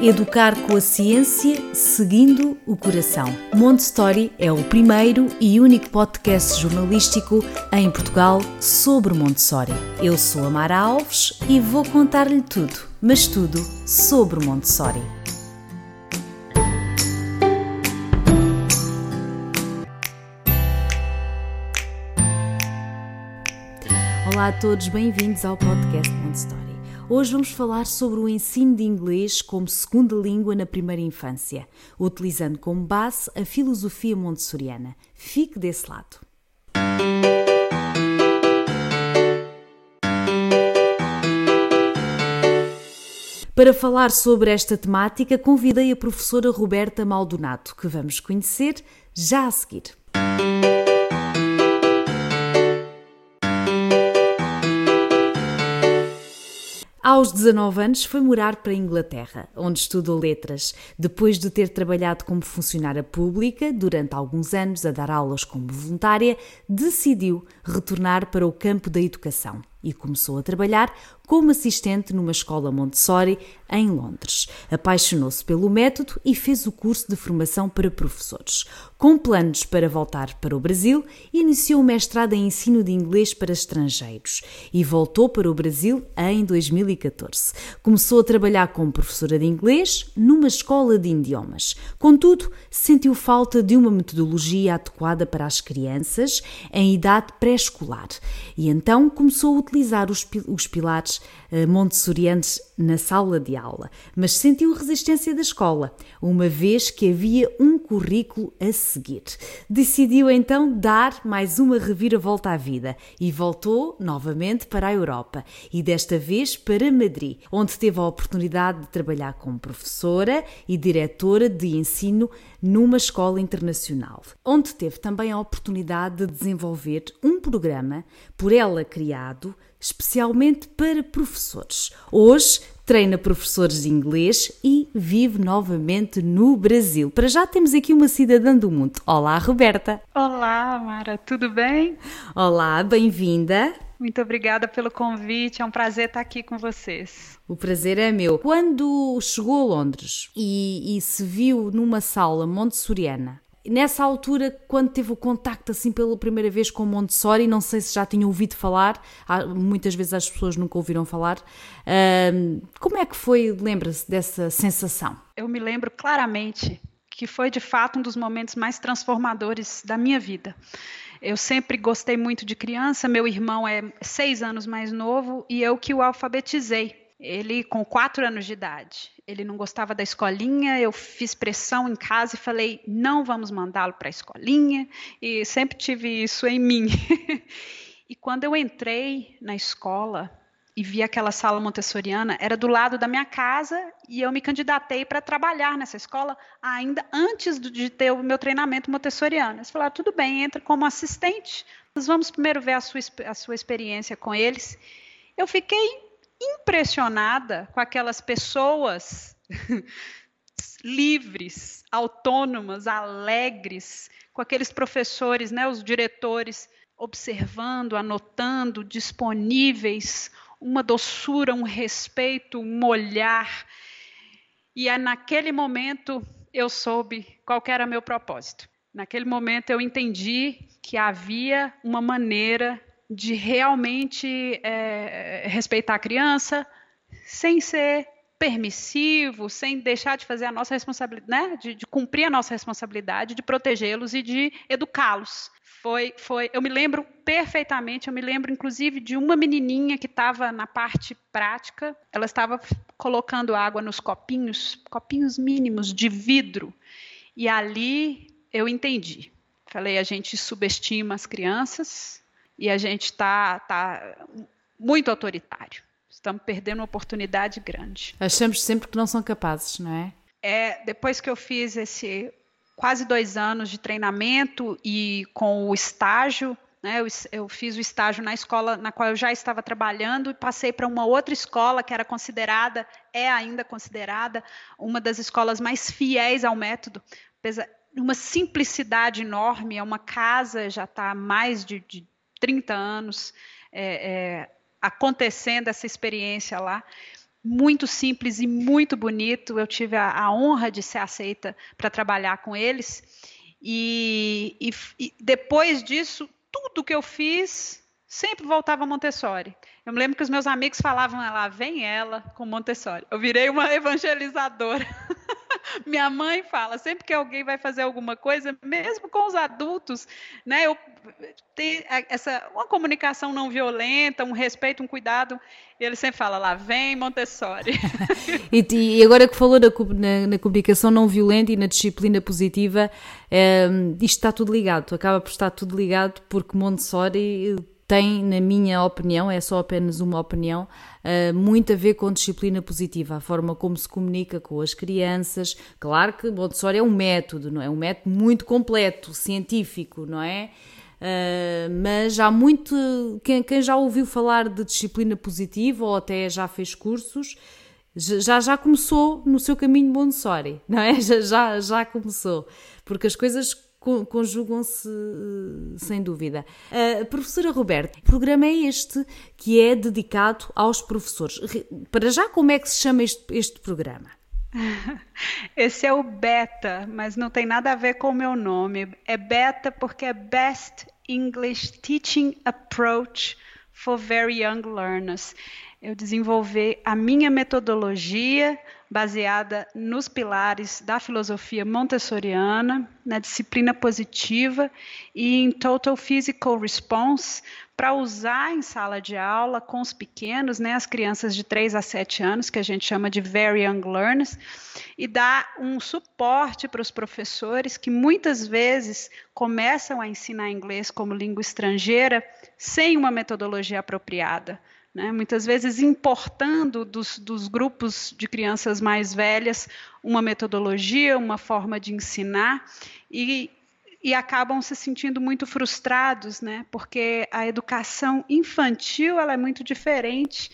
Educar com a ciência, seguindo o coração. Montessori é o primeiro e único podcast jornalístico em Portugal sobre Montessori. Eu sou a Mara Alves e vou contar-lhe tudo, mas tudo sobre Montessori. Olá a todos, bem-vindos ao podcast Montessori. Hoje vamos falar sobre o ensino de inglês como segunda língua na primeira infância, utilizando como base a filosofia montessoriana. Fique desse lado. Para falar sobre esta temática, convidei a professora Roberta Maldonado, que vamos conhecer já a seguir. Aos 19 anos foi morar para a Inglaterra, onde estudou letras, depois de ter trabalhado como funcionária pública durante alguns anos a dar aulas como voluntária, decidiu retornar para o campo da educação e começou a trabalhar como assistente numa escola Montessori em Londres. Apaixonou-se pelo método e fez o curso de formação para professores. Com planos para voltar para o Brasil, iniciou o mestrado em ensino de inglês para estrangeiros e voltou para o Brasil em 2014. Começou a trabalhar como professora de inglês numa escola de idiomas. Contudo, sentiu falta de uma metodologia adequada para as crianças em idade pré-escolar e então começou a utilizar os, os pilares uh, montessorianos na sala de aula, mas sentiu resistência da escola, uma vez que havia um currículo a seguir. Decidiu então dar mais uma reviravolta à vida e voltou novamente para a Europa e desta vez para Madrid, onde teve a oportunidade de trabalhar como professora e diretora de ensino numa escola internacional, onde teve também a oportunidade de desenvolver um programa por ela criado especialmente para professores. Hoje treina professores de inglês e vive novamente no Brasil. Para já temos aqui uma cidadã do mundo. Olá, Roberta. Olá, Mara, tudo bem? Olá, bem-vinda. Muito obrigada pelo convite, é um prazer estar aqui com vocês. O prazer é meu. Quando chegou a Londres e, e se viu numa sala montessoriana, nessa altura, quando teve o contacto assim pela primeira vez com Montessori, não sei se já tinha ouvido falar, muitas vezes as pessoas nunca ouviram falar. como é que foi, lembra-se dessa sensação? Eu me lembro claramente que foi de fato um dos momentos mais transformadores da minha vida. Eu sempre gostei muito de criança, meu irmão é seis anos mais novo e eu que o alfabetizei. Ele com quatro anos de idade. Ele não gostava da escolinha, eu fiz pressão em casa e falei: não vamos mandá-lo para a escolinha, e sempre tive isso em mim. e quando eu entrei na escola e vi aquela sala montessoriana, era do lado da minha casa e eu me candidatei para trabalhar nessa escola ainda antes de ter o meu treinamento montessoriano. Eles falaram: tudo bem, entra como assistente, nós vamos primeiro ver a sua, a sua experiência com eles. Eu fiquei impressionada com aquelas pessoas livres, autônomas, alegres, com aqueles professores, né, os diretores, observando, anotando, disponíveis, uma doçura, um respeito, um olhar. E é naquele momento eu soube qual era meu propósito. Naquele momento eu entendi que havia uma maneira de realmente é, respeitar a criança sem ser permissivo, sem deixar de fazer a nossa responsabilidade, né? de, de cumprir a nossa responsabilidade, de protegê-los e de educá-los. Foi, foi, eu me lembro perfeitamente, eu me lembro inclusive de uma menininha que estava na parte prática, ela estava colocando água nos copinhos, copinhos mínimos de vidro, e ali eu entendi. Falei, a gente subestima as crianças, e a gente está tá muito autoritário. Estamos perdendo uma oportunidade grande. Achamos sempre que não são capazes, não é? É, depois que eu fiz esse quase dois anos de treinamento e com o estágio, né, eu, eu, fiz o estágio na escola na qual eu já estava trabalhando e passei para uma outra escola que era considerada, é ainda considerada, uma das escolas mais fiéis ao método. Uma simplicidade enorme, é uma casa, já está mais de, de 30 anos é, é, acontecendo essa experiência lá, muito simples e muito bonito. Eu tive a, a honra de ser aceita para trabalhar com eles. E, e, e, depois disso, tudo que eu fiz sempre voltava a Montessori. Eu me lembro que os meus amigos falavam, lá vem ela com Montessori. Eu virei uma evangelizadora. Minha mãe fala, sempre que alguém vai fazer alguma coisa, mesmo com os adultos, né, eu tenho essa uma comunicação não violenta, um respeito, um cuidado, ele sempre fala, lá vem Montessori. e, e, agora que falou na, na, na, comunicação não violenta e na disciplina positiva, é, isto está tudo ligado, acaba por estar tudo ligado, porque Montessori tem, na minha opinião, é só apenas uma opinião, uh, muito a ver com disciplina positiva, a forma como se comunica com as crianças. Claro que Montessori é um método, não é? Um método muito completo, científico, não é? Uh, mas há muito. Quem, quem, já ouviu falar de disciplina positiva ou até já fez cursos, já, já começou no seu caminho Montessori, não é? Já, já, já começou. Porque as coisas conjugam-se eh, sem dúvida. Uh, professora Roberta, o programa é este que é dedicado aos professores. Para já, como é que se chama este, este programa? Esse é o beta, mas não tem nada a ver com o meu nome. É beta porque é Best English Teaching Approach for Very Young Learners. Eu desenvolvi a minha metodologia baseada nos pilares da filosofia montessoriana, na disciplina positiva e em Total Physical Response, para usar em sala de aula com os pequenos, né, as crianças de 3 a 7 anos, que a gente chama de Very Young Learners, e dar um suporte para os professores que muitas vezes começam a ensinar inglês como língua estrangeira sem uma metodologia apropriada né? muitas vezes importando dos, dos, grupos de crianças mais velhas uma metodologia, uma forma de ensinar, e, e acabam se sentindo muito frustrados, né? porque a educação infantil ela é muito diferente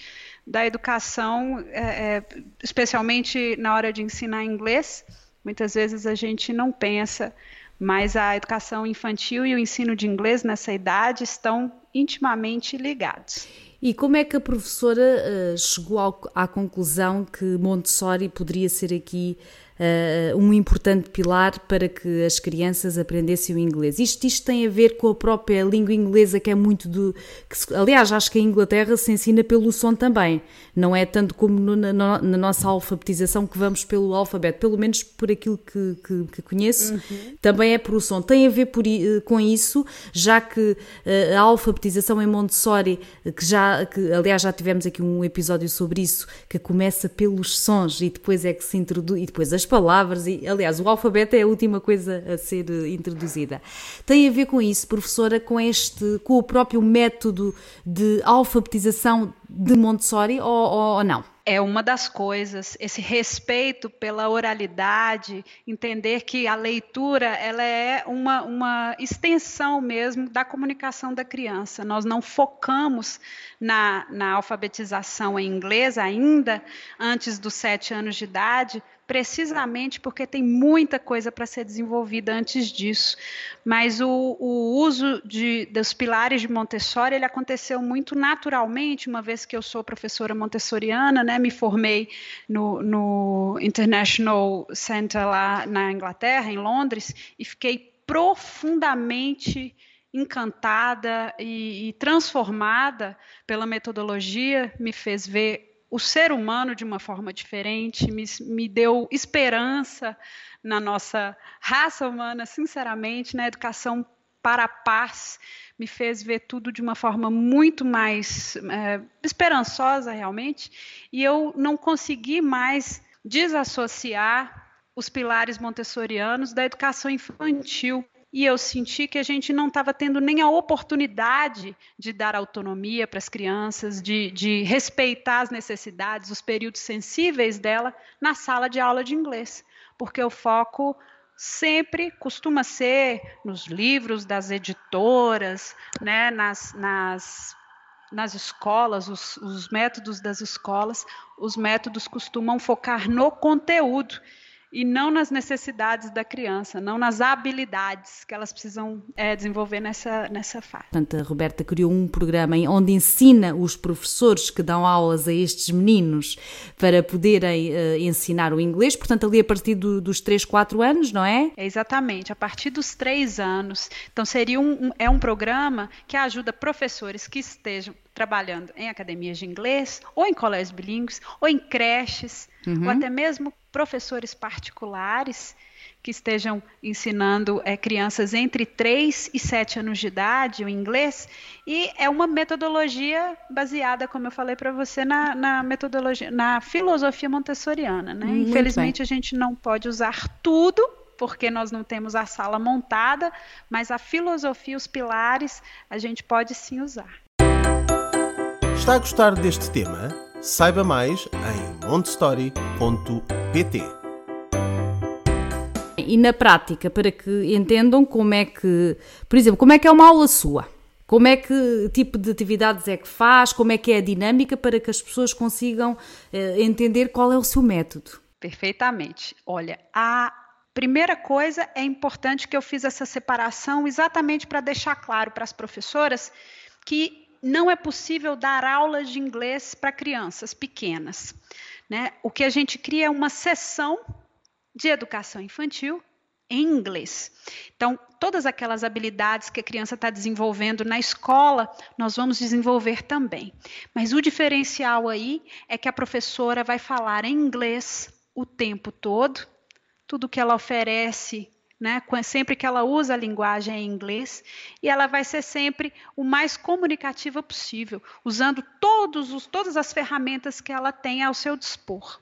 da educação, é, é, especialmente na hora de ensinar inglês. Muitas vezes a gente não pensa, mas a educação infantil e o ensino de inglês nessa idade estão intimamente ligados. E como é que a professora uh, chegou ao, à conclusão que Montessori poderia ser aqui uh, um importante pilar para que as crianças aprendessem o inglês. Isto, isto tem a ver com a própria língua inglesa, que é muito do. Que, aliás, acho que a Inglaterra se ensina pelo som também, não é tanto como no, na, na, nossa alfabetização que vamos pelo alfabeto, pelo menos por aquilo que, que, que conheço, uhum. também é por o som. Tem a ver por, com isso, já que uh, a alfabetização em Montessori, que já, que, aliás, já tivemos aqui um episódio sobre isso, que começa pelos sons e depois é que se introduz, e depois as as palavras e, aliás, o alfabeto é a última coisa a ser eh, introduzida. Tem a ver com isso, professora, com este, com o próprio método de alfabetização de Montessori ou, ou, ou não? é uma das coisas, esse respeito pela oralidade, entender que a leitura ela é uma, uma extensão mesmo da comunicação da criança. Nós não focamos na, na alfabetização em inglês ainda, antes dos sete anos de idade, precisamente porque tem muita coisa para ser desenvolvida antes disso. Mas o, o uso de, dos pilares de Montessori ele aconteceu muito naturalmente, uma vez que eu sou professora montessoriana, né, me formei no, no International Center lá na Inglaterra, em Londres, e fiquei profundamente encantada e, e transformada pela metodologia, me fez ver o ser humano de uma forma diferente, me, me deu esperança na nossa raça humana, sinceramente, na educação para a paz, me fez ver tudo de uma forma muito mais é, esperançosa, realmente, e eu não consegui mais desassociar os pilares montessorianos da educação infantil e eu senti que a gente não estava tendo nem a oportunidade de dar autonomia para as crianças, de, de respeitar as necessidades, os períodos sensíveis dela na sala de aula de inglês, porque o foco sempre costuma ser nos livros das editoras, né, nas, nas, nas escolas, os, os métodos das escolas, os métodos costumam focar no conteúdo e não nas necessidades da criança, não nas habilidades que elas precisam é, desenvolver nessa, nessa fase. Portanto, a Roberta criou um programa onde ensina os professores que dão aulas a estes meninos para poderem uh, ensinar o inglês, portanto, ali a partir do, dos 3, 4 anos, não é? é? Exatamente, a partir dos 3 anos. Então, seria um, um, é um programa que ajuda professores que estejam trabalhando em academias de inglês, ou em colégios bilíngues, ou em creches, uhum. ou até mesmo professores particulares que estejam ensinando é, crianças entre 3 e 7 anos de idade o inglês, e é uma metodologia baseada, como eu falei para você, na, na, metodologia, na filosofia montessoriana. Né? Infelizmente, bem. a gente não pode usar tudo, porque nós não temos a sala montada, mas a filosofia, os pilares, a gente pode sim usar. Está a gostar deste tema? Saiba mais em montessori.pt. E na prática, para que entendam como é que, por exemplo, como é que é uma aula sua? Como é que tipo de atividades é que faz? Como é que é a dinâmica para que as pessoas consigam eh, entender qual é o seu método? Perfeitamente. Olha, a primeira coisa é importante que eu fiz essa separação exatamente para deixar claro para as professoras que não é possível dar aulas de inglês para crianças pequenas. Né? O que a gente cria é uma sessão de educação infantil em inglês. Então, todas aquelas habilidades que a criança está desenvolvendo na escola, nós vamos desenvolver também. Mas o diferencial aí é que a professora vai falar em inglês o tempo todo, tudo que ela oferece né? Sempre que ela usa a linguagem em inglês, e ela vai ser sempre o mais comunicativa possível, usando todos os, todas as ferramentas que ela tem ao seu dispor.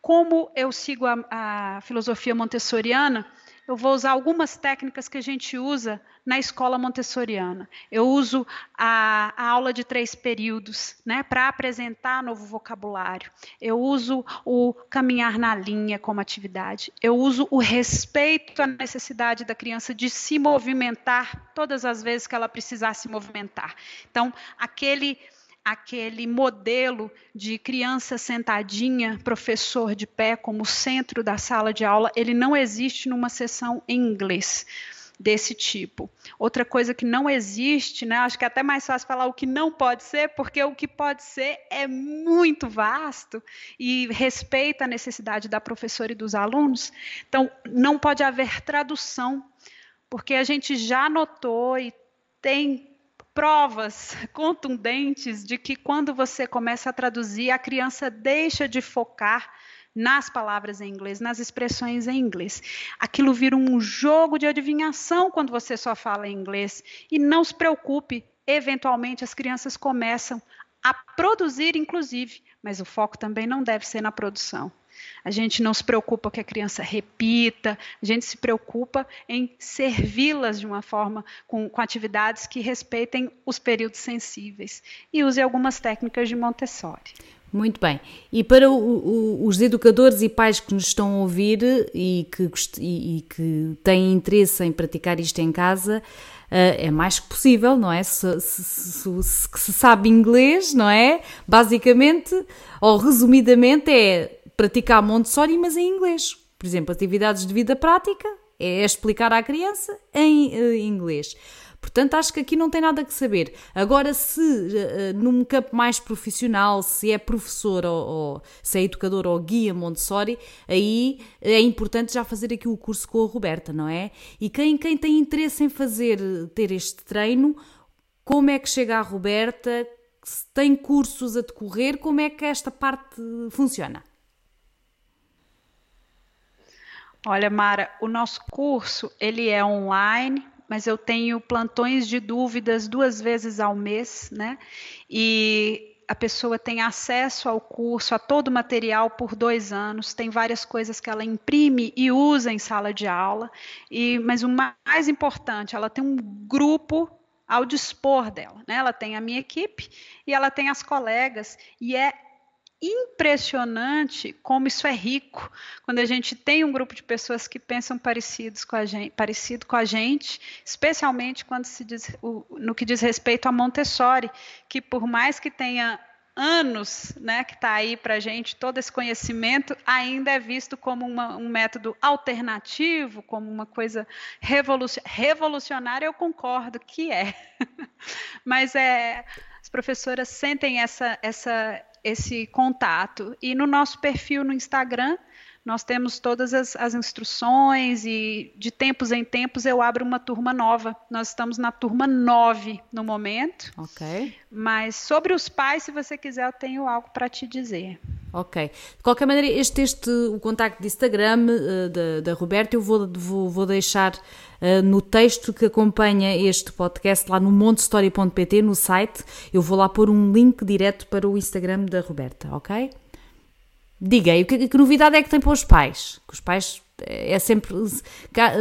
Como eu sigo a, a filosofia montessoriana, eu vou usar algumas técnicas que a gente usa na escola montessoriana. Eu uso a, a aula de três períodos né, para apresentar novo vocabulário. Eu uso o caminhar na linha como atividade. Eu uso o respeito à necessidade da criança de se movimentar todas as vezes que ela precisar se movimentar. Então, aquele aquele modelo de criança sentadinha, professor de pé como centro da sala de aula, ele não existe numa sessão em inglês desse tipo. Outra coisa que não existe, né? Acho que é até mais fácil falar o que não pode ser, porque o que pode ser é muito vasto e respeita a necessidade da professora e dos alunos. Então, não pode haver tradução, porque a gente já notou e tem provas contundentes de que quando você começa a traduzir, a criança deixa de focar nas palavras em inglês, nas expressões em inglês. Aquilo vira um jogo de adivinhação quando você só fala em inglês. E não se preocupe, eventualmente as crianças começam a produzir, inclusive, mas o foco também não deve ser na produção. A gente não se preocupa que a criança repita, a gente se preocupa em servi-las de uma forma com, com, atividades que respeitem os períodos sensíveis e use algumas técnicas de Montessori. Muito bem. E para o, o, os educadores e pais que nos estão a ouvir e que, e, e que têm interesse em praticar isto em casa, uh, é mais que possível, não é? Se se, se, se, se sabe inglês, não é? Basicamente, ou resumidamente, é praticar Montessori, mas em inglês. Por exemplo, atividades de vida prática é explicar à criança em uh, inglês. Portanto, acho que aqui não tem nada que saber. Agora, se uh, num campo mais profissional, se é professor ou, ou, se é educador ou guia Montessori, aí é importante já fazer aqui o curso com a Roberta, não é? E quem, quem tem interesse em fazer, ter este treino, como é que chega à Roberta? Se tem cursos a decorrer, como é que esta parte funciona? Olha, Mara, o nosso curso ele é online, mas eu tenho plantões de dúvidas duas vezes ao mês, né? E a pessoa tem acesso ao curso, a todo o material por dois anos, tem várias coisas que ela imprime e usa em sala de aula. E, mas o mais importante, ela tem um grupo ao dispor dela. Né? Ela tem a minha equipe e ela tem as colegas, e é impressionante como isso é rico quando a gente tem um grupo de pessoas que pensam parecidos com a gente, parecido com a gente, especialmente quando se diz no que diz respeito a Montessori, que por mais que tenha anos, né, que está aí para a gente, todo esse conhecimento, ainda é visto como uma, um método alternativo, como uma coisa revolucionária, eu concordo que é. Mas é, as professoras sentem essa, essa, esse contato. E no nosso perfil no Instagram, nós temos todas as, as, instruções e de tempos em tempos eu abro uma turma nova. Nós estamos na turma 9 no momento. Ok. Mas sobre os pais, se você quiser, eu tenho algo para te dizer. Ok. De qualquer maneira, este, este o contacto de Instagram uh, da, da Roberta eu vou, vou, vou deixar uh, no texto que acompanha este podcast lá no montestory.pt, no site. Eu vou lá pôr um link direto para o Instagram da Roberta, ok? Diga aí, que, que novidade é que tem para os pais? Que os pais é sempre.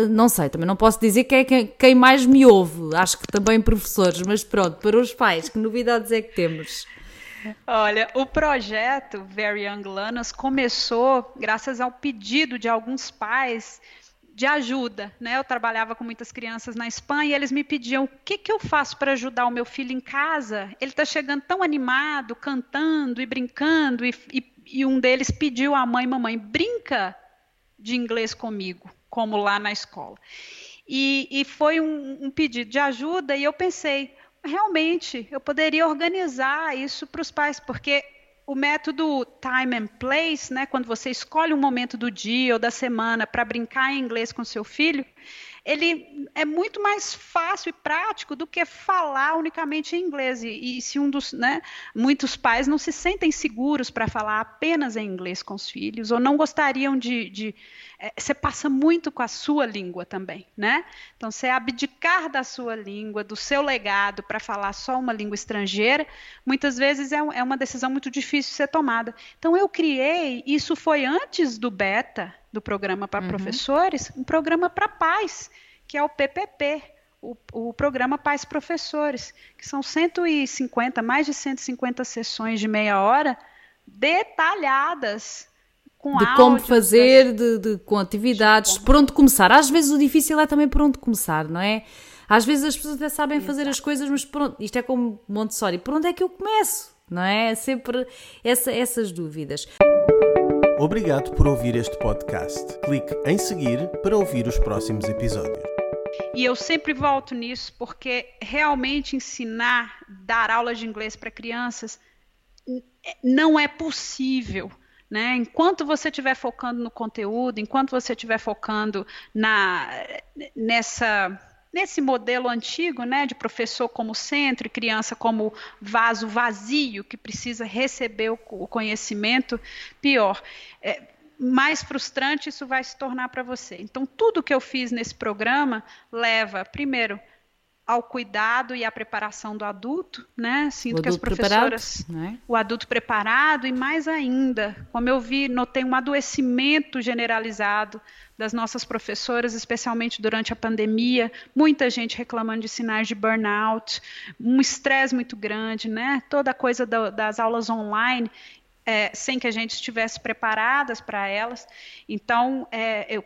Não sei, também não posso dizer que é quem mais me ouve, acho que também professores, mas pronto, para os pais, que novidades é que temos? Olha, o projeto Very Young Learners começou graças ao pedido de alguns pais de ajuda, né? Eu trabalhava com muitas crianças na Espanha e eles me pediam o que, que eu faço para ajudar o meu filho em casa. Ele está chegando tão animado, cantando e brincando e, e e um deles pediu à mãe, mamãe, brinca de inglês comigo, como lá na escola. E, e foi um, um pedido de ajuda e eu pensei, realmente, eu poderia organizar isso para os pais, porque o método time and place, né, quando você escolhe um momento do dia ou da semana para brincar em inglês com seu filho, ele é muito mais fácil e prático do que falar unicamente em inglês. E, e se um dos, né, muitos pais não se sentem seguros para falar apenas em inglês com os filhos, ou não gostariam de, de é, você passa muito com a sua língua também, né? Então, você abdicar da sua língua, do seu legado para falar só uma língua estrangeira, muitas vezes é, é uma decisão muito difícil de ser tomada. Então, eu criei, isso foi antes do beta, do programa para uhum. professores, um programa para pais, que é o PPP, o, o, programa Pais Professores, que são 150, mais de 150 sessões de meia hora detalhadas com de como fazer, de, de, com atividades, por onde começar. Às vezes o difícil é também por onde começar, não é? Às vezes as pessoas até sabem Exato. fazer as coisas, mas por onde, isto é como Montessori, por onde é que eu começo? Não é? é sempre essa, essas dúvidas. Obrigado por ouvir este podcast. Clique em seguir para ouvir os próximos episódios. E eu sempre volto nisso porque realmente ensinar, dar aulas de inglês para crianças não é possível. Né? Enquanto você estiver focando no conteúdo, enquanto você estiver focando na, nessa nesse modelo antigo, né, de professor como centro e criança como vaso vazio que precisa receber o, o conhecimento, pior. É, mais frustrante isso vai se tornar para você. Então, tudo que eu fiz nesse programa leva, primeiro, ao cuidado e à preparação do adulto, né? Sinto que as professoras, né? o adulto preparado e mais ainda, como eu vi, notei um adoecimento generalizado das nossas professoras, especialmente durante a pandemia, muita gente reclamando de sinais de burnout, um estresse muito grande, né? Toda a coisa do, das aulas online. É, sem que a gente estivesse preparadas para elas. Então, é, eu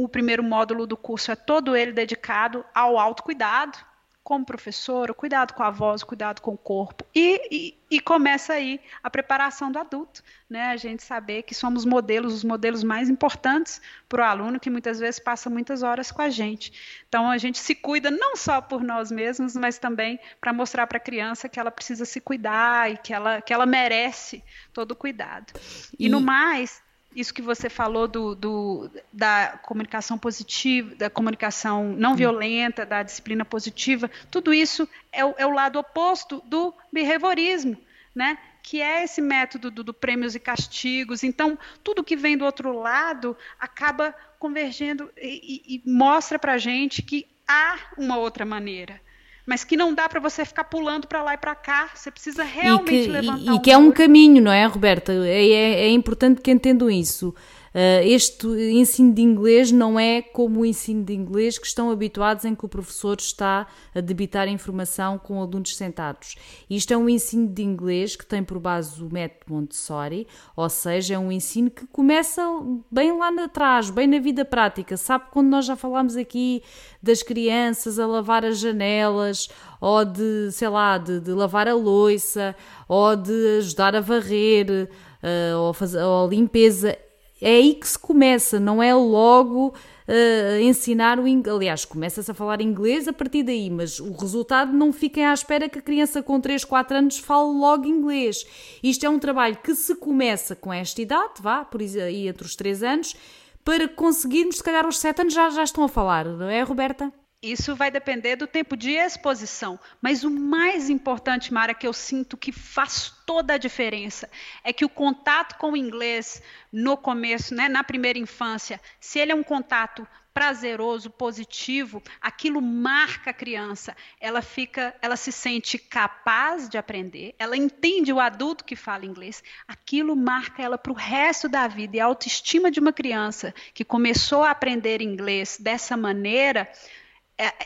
o primeiro módulo do curso é todo ele dedicado ao autocuidado, como professor, o cuidado com a voz, o cuidado com o corpo. E, e, e, começa aí a preparação do adulto, né? A gente saber que somos modelos, os modelos mais importantes para o aluno, que muitas vezes passa muitas horas com a gente. Então a gente se cuida não só por nós mesmos, mas também para mostrar para a criança que ela precisa se cuidar e que ela, que ela merece todo o cuidado. E, e no mais, isso que você falou do, do, da comunicação positiva, da comunicação não hum. violenta, da disciplina positiva, tudo isso é o, é o lado oposto do behaviorismo, né? que é esse método do, do, prêmios e castigos. Então, tudo que vem do outro lado acaba convergendo e, e, e mostra para a gente que há uma outra maneira mas que não dá para você ficar pulando para lá e para cá. Você precisa realmente e que, levantar e, e um que é um caminho, não é, Roberta? É, é, é, importante que entendam isso. Uh, este ensino de inglês não é como o ensino de inglês que estão habituados em que o professor está a debitar informação com alunos sentados. Isto é um ensino de inglês que tem por base o método Montessori, ou seja, é um ensino que começa bem lá atrás, bem na vida prática. Sabe quando nós já falámos aqui das crianças a lavar as janelas, ou de, sei lá, de, de lavar a louça, ou de ajudar a varrer, uh, ou, fazer, ou a limpeza é aí que se começa, não é logo uh, ensinar o inglês. Aliás, começa-se a falar inglês a partir daí, mas o resultado não fiquem à espera que a criança com 3, 4 anos fale logo inglês. Isto é um trabalho que se começa com esta idade, vá, por aí entre os 3 anos, para conseguirmos, se calhar aos 7 anos já, já estão a falar, não é, Roberta? Isso vai depender do tempo de exposição. Mas o mais importante, Mara, que eu sinto que faz toda a diferença, é que o contato com o inglês no começo, né, na primeira infância, se ele é um contato prazeroso, positivo, aquilo marca a criança. Ela fica, ela se sente capaz de aprender, ela entende o adulto que fala inglês, aquilo marca ela para o resto da vida. E a autoestima de uma criança que começou a aprender inglês dessa maneira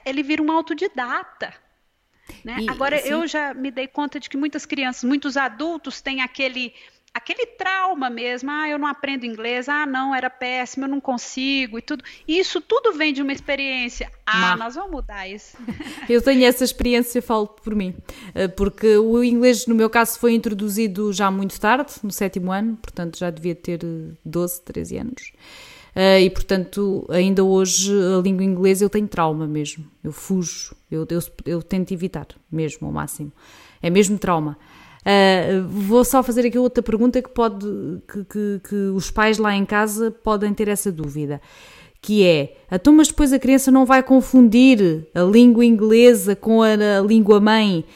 ele vira um autodidata. Né? E, Agora, sim. eu já me dei conta de que muitas crianças, muitos adultos têm aquele, aquele trauma mesmo. Ah, eu não aprendo inglês. Ah, não, era péssimo, eu não consigo e tudo. Isso tudo vem de uma experiência. Ah, nós vamos mudar isso. Eu tenho essa experiência, falo por mim. Eh, porque o inglês, no meu caso, foi introduzido já muito tarde, no sétimo ano, portanto já devia ter 12, 13 anos. Uh, e portanto, ainda hoje a língua inglesa eu tenho trauma mesmo. Eu fujo, eu, eu, eu tento evitar mesmo ao máximo. É mesmo trauma. Uh, vou só fazer aqui outra pergunta que pode que, que, que, os pais lá em casa podem ter essa dúvida. Que é, então, mas depois a criança não vai confundir a língua inglesa com a, a língua mãe.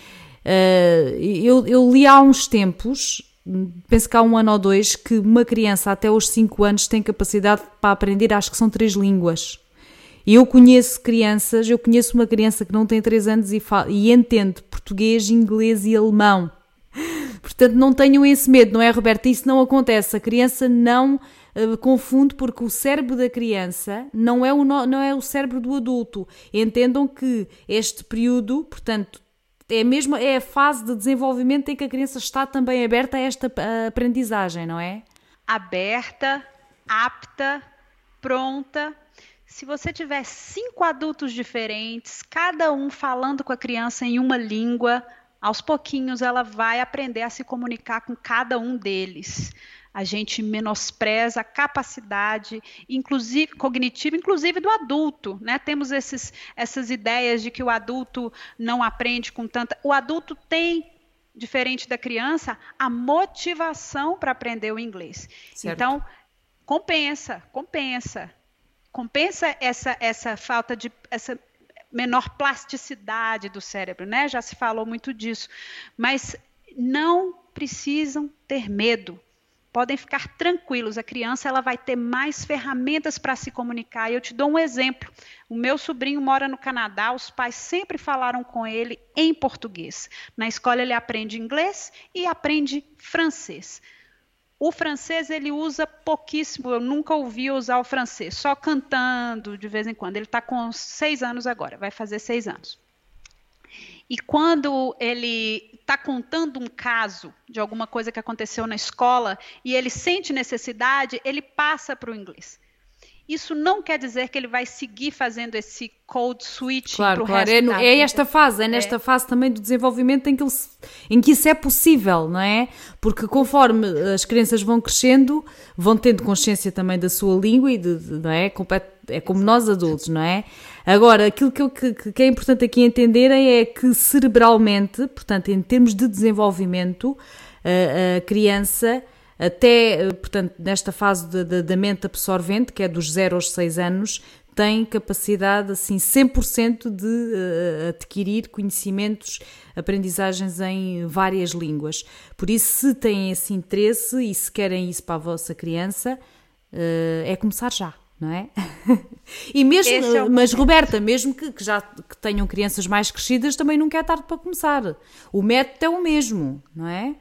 Uh, eu, eu li há uns tempos penso que há um ano ou dois que uma criança até aos 5 anos tem capacidade para aprender, acho que são três línguas. E eu conheço crianças, eu conheço uma criança que não tem 3 anos e, fala, e entende português, inglês e alemão. Portanto, não tenham esse medo, não é, Roberta? Isso não acontece. A criança não uh, confunde porque o cérebro da criança não é, o, não é o cérebro do adulto. Entendam que este período, portanto, é mesmo é a fase de desenvolvimento em que a criança está também aberta a esta aprendizagem, não é? Aberta, apta, pronta. Se você tiver cinco adultos diferentes, cada um falando com a criança em uma língua, aos pouquinhos ela vai aprender a se comunicar com cada um deles a gente menospreza a capacidade, inclusive cognitiva, inclusive do adulto, né? Temos esses, essas ideias de que o adulto não aprende com tanta. O adulto tem, diferente da criança, a motivação para aprender o inglês. Certo. Então, compensa, compensa, compensa essa essa falta de essa menor plasticidade do cérebro, né? Já se falou muito disso, mas não precisam ter medo podem ficar tranquilos, a criança ela vai ter mais ferramentas para se comunicar. Eu te dou um exemplo. O meu sobrinho mora no Canadá, os pais sempre falaram com ele em português. Na escola ele aprende inglês e aprende francês. O francês ele usa pouquíssimo, eu nunca ouvi usar o francês, só cantando de vez em quando. Ele está com seis anos agora, vai fazer seis anos. E quando ele está contando um caso de alguma coisa que aconteceu na escola e ele sente necessidade, ele passa para o inglês. Isso não quer dizer que ele vai seguir fazendo esse code switch claro, claro. É, é, esta fase, é nesta é. fase também do desenvolvimento em que, ele, em que isso é possível, não é? Porque conforme as crianças vão crescendo, vão tendo consciência também da sua língua e de, de não é? É como nós adultos, não é? Agora, aquilo que, que, que é importante aqui entenderem é que cerebralmente, portanto, em termos de desenvolvimento, a, a criança até, portanto, nesta fase da mente absorvente, que é dos 0 aos 6 anos, tem capacidade, assim, 100% de uh, adquirir conhecimentos, aprendizagens em várias línguas. Por isso, se têm esse interesse e se querem isso para a vossa criança, uh, é começar já. Não é? e mesmo, é mas Roberta, mesmo que, que já que tenham crianças mais crescidas, também nunca é tarde para começar. O método é o mesmo, não é?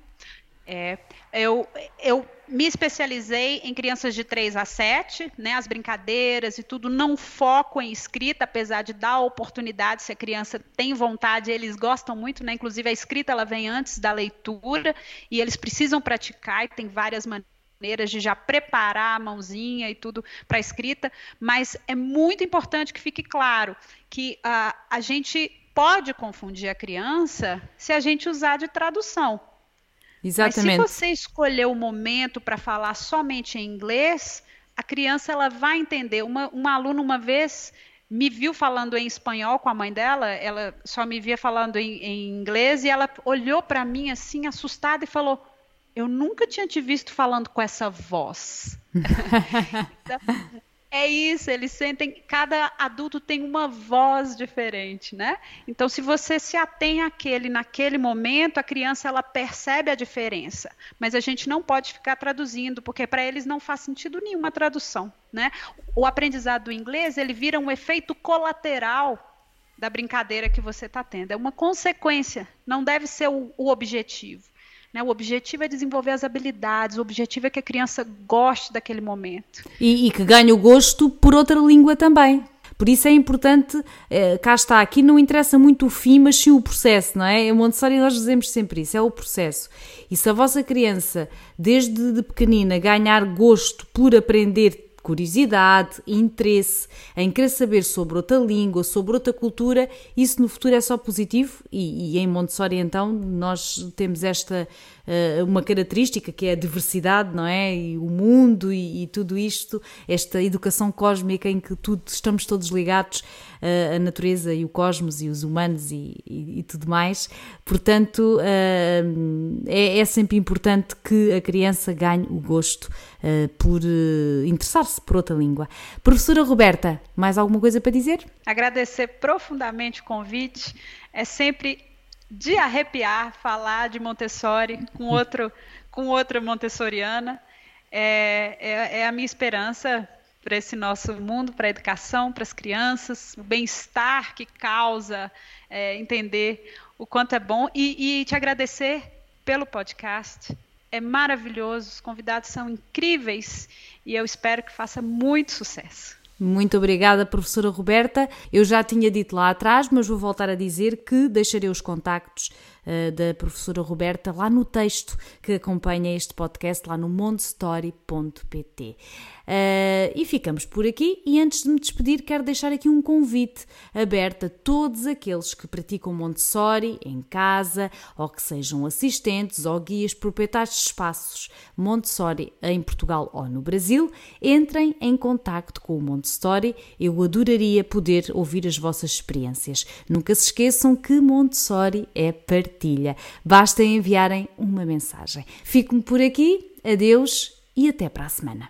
É, eu, eu me especializei em crianças de 3 a 7, né, as brincadeiras e tudo, não foco em escrita, apesar de dar oportunidade, se a criança tem vontade, eles gostam muito, né, inclusive a escrita ela vem antes da leitura, e eles precisam praticar, e tem várias maneiras de já preparar a mãozinha e tudo para escrita, mas é muito importante que fique claro que uh, a gente pode confundir a criança se a gente usar de tradução. Exatamente. Mas se você escolher o momento para falar somente em inglês, a criança ela vai entender. Uma, uma aluna uma vez me viu falando em espanhol com a mãe dela, ela só me via falando em, em inglês e ela olhou para mim assim assustada e falou: "Eu nunca tinha te visto falando com essa voz". é isso, eles sentem, cada adulto tem uma voz diferente, né? Então, se você se atém àquele naquele momento, a criança ela percebe a diferença, mas a gente não pode ficar traduzindo, porque para eles não faz sentido nenhuma tradução, né? O aprendizado do inglês, ele vira um efeito colateral da brincadeira que você está tendo, é uma consequência, não deve ser o, o objetivo. Né? O objetivo é desenvolver as habilidades, o objetivo é que a criança goste daquele momento. E, e que ganhe o gosto por outra língua também. Por isso é importante, eh, cá está, aqui não interessa muito o fim, mas sim o processo, não é? Em Montessori nós dizemos sempre isso, é o processo. E se a vossa criança, desde de pequenina, ganhar gosto por aprender curiosidade, interesse em querer saber sobre outra língua, sobre outra cultura, isso no futuro é só positivo? E, e em Montessori então nós temos esta uma característica que é a diversidade, não é? E o mundo e, e, tudo isto, esta educação cósmica em que tudo, estamos todos ligados uh, a natureza e o cosmos e os humanos e, e, e tudo mais. Portanto, uh, é, é, sempre importante que a criança ganhe o gosto por interessar-se por outra língua. Professora Roberta, mais alguma coisa para dizer? Agradecer profundamente o convite. É sempre de arrepiar falar de Montessori com, outro, com outra montessoriana. É, é, é a minha esperança para esse nosso mundo, para a educação, para as crianças, o bem-estar que causa é, entender o quanto é bom e, e te agradecer pelo podcast. É maravilhoso, os convidados são incríveis e eu espero que faça muito sucesso. Muito obrigada, professora Roberta. Eu já tinha dito lá atrás, mas vou voltar a dizer que deixarei os contactos uh, da professora Roberta lá no texto que acompanha este podcast, lá no mondestory.pt. Uh, e ficamos por aqui. E antes de me despedir, quero deixar aqui um convite aberto a todos aqueles que praticam Montessori em casa ou que sejam assistentes ou guias proprietários de espaços Montessori em Portugal ou no Brasil. Entrem em contacto com o Montessori. Eu adoraria poder ouvir as vossas experiências. Nunca se esqueçam que Montessori é partilha. Basta enviarem uma mensagem. Fico-me por aqui. Adeus e até para a semana.